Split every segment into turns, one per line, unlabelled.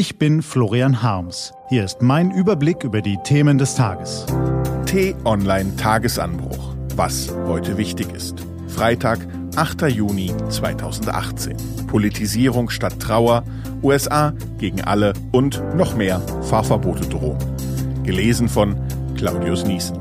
Ich bin Florian Harms. Hier ist mein Überblick über die Themen des Tages.
T-Online Tagesanbruch. Was heute wichtig ist. Freitag, 8. Juni 2018. Politisierung statt Trauer. USA gegen alle und noch mehr Fahrverbote drohen. Gelesen von Claudius Niesen.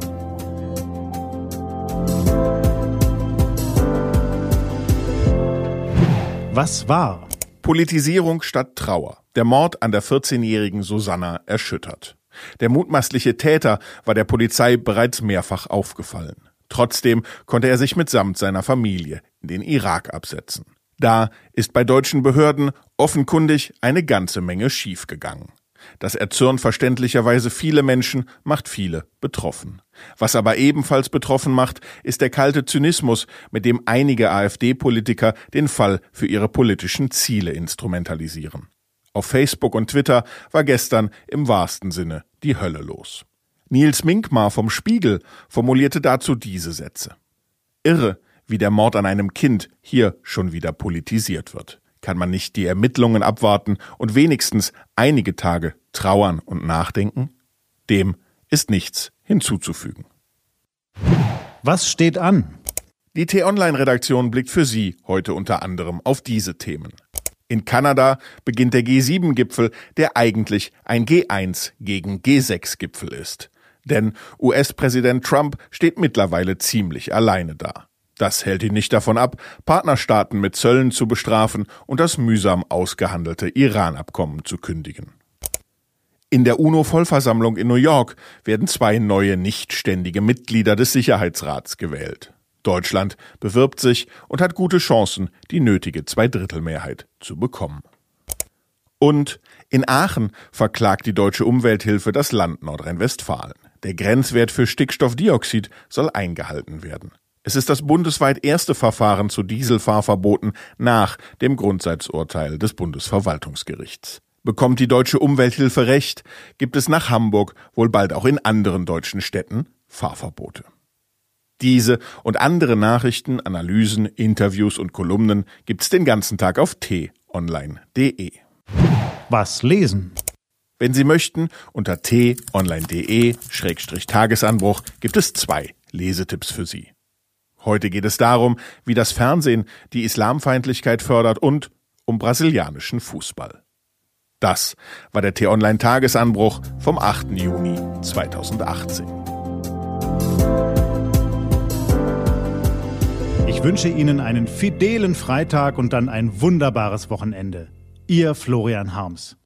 Was war?
Politisierung statt Trauer. Der Mord an der 14-jährigen Susanna erschüttert. Der mutmaßliche Täter war der Polizei bereits mehrfach aufgefallen. Trotzdem konnte er sich mitsamt seiner Familie in den Irak absetzen. Da ist bei deutschen Behörden offenkundig eine ganze Menge schiefgegangen. Das erzürnt verständlicherweise viele Menschen, macht viele betroffen. Was aber ebenfalls betroffen macht, ist der kalte Zynismus, mit dem einige AfD-Politiker den Fall für ihre politischen Ziele instrumentalisieren. Auf Facebook und Twitter war gestern im wahrsten Sinne die Hölle los. Nils Minkmar vom Spiegel formulierte dazu diese Sätze. Irre, wie der Mord an einem Kind hier schon wieder politisiert wird. Kann man nicht die Ermittlungen abwarten und wenigstens einige Tage trauern und nachdenken? Dem ist nichts hinzuzufügen.
Was steht an?
Die T-Online-Redaktion blickt für Sie heute unter anderem auf diese Themen. In Kanada beginnt der G7-Gipfel, der eigentlich ein G1 gegen G6-Gipfel ist. Denn US-Präsident Trump steht mittlerweile ziemlich alleine da. Das hält ihn nicht davon ab, Partnerstaaten mit Zöllen zu bestrafen und das mühsam ausgehandelte Iran-Abkommen zu kündigen. In der UNO-Vollversammlung in New York werden zwei neue nichtständige Mitglieder des Sicherheitsrats gewählt. Deutschland bewirbt sich und hat gute Chancen, die nötige Zweidrittelmehrheit zu bekommen. Und in Aachen verklagt die deutsche Umwelthilfe das Land Nordrhein-Westfalen. Der Grenzwert für Stickstoffdioxid soll eingehalten werden. Es ist das bundesweit erste Verfahren zu Dieselfahrverboten nach dem Grundsatzurteil des Bundesverwaltungsgerichts. Bekommt die deutsche Umwelthilfe recht, gibt es nach Hamburg wohl bald auch in anderen deutschen Städten Fahrverbote. Diese und andere Nachrichten, Analysen, Interviews und Kolumnen gibt's den ganzen Tag auf t-online.de.
Was lesen?
Wenn Sie möchten, unter t-online.de-tagesanbruch gibt es zwei Lesetipps für Sie. Heute geht es darum, wie das Fernsehen die Islamfeindlichkeit fördert und um brasilianischen Fußball. Das war der T-Online-Tagesanbruch vom 8. Juni 2018.
wünsche Ihnen einen fidelen Freitag und dann ein wunderbares Wochenende. Ihr Florian Harms.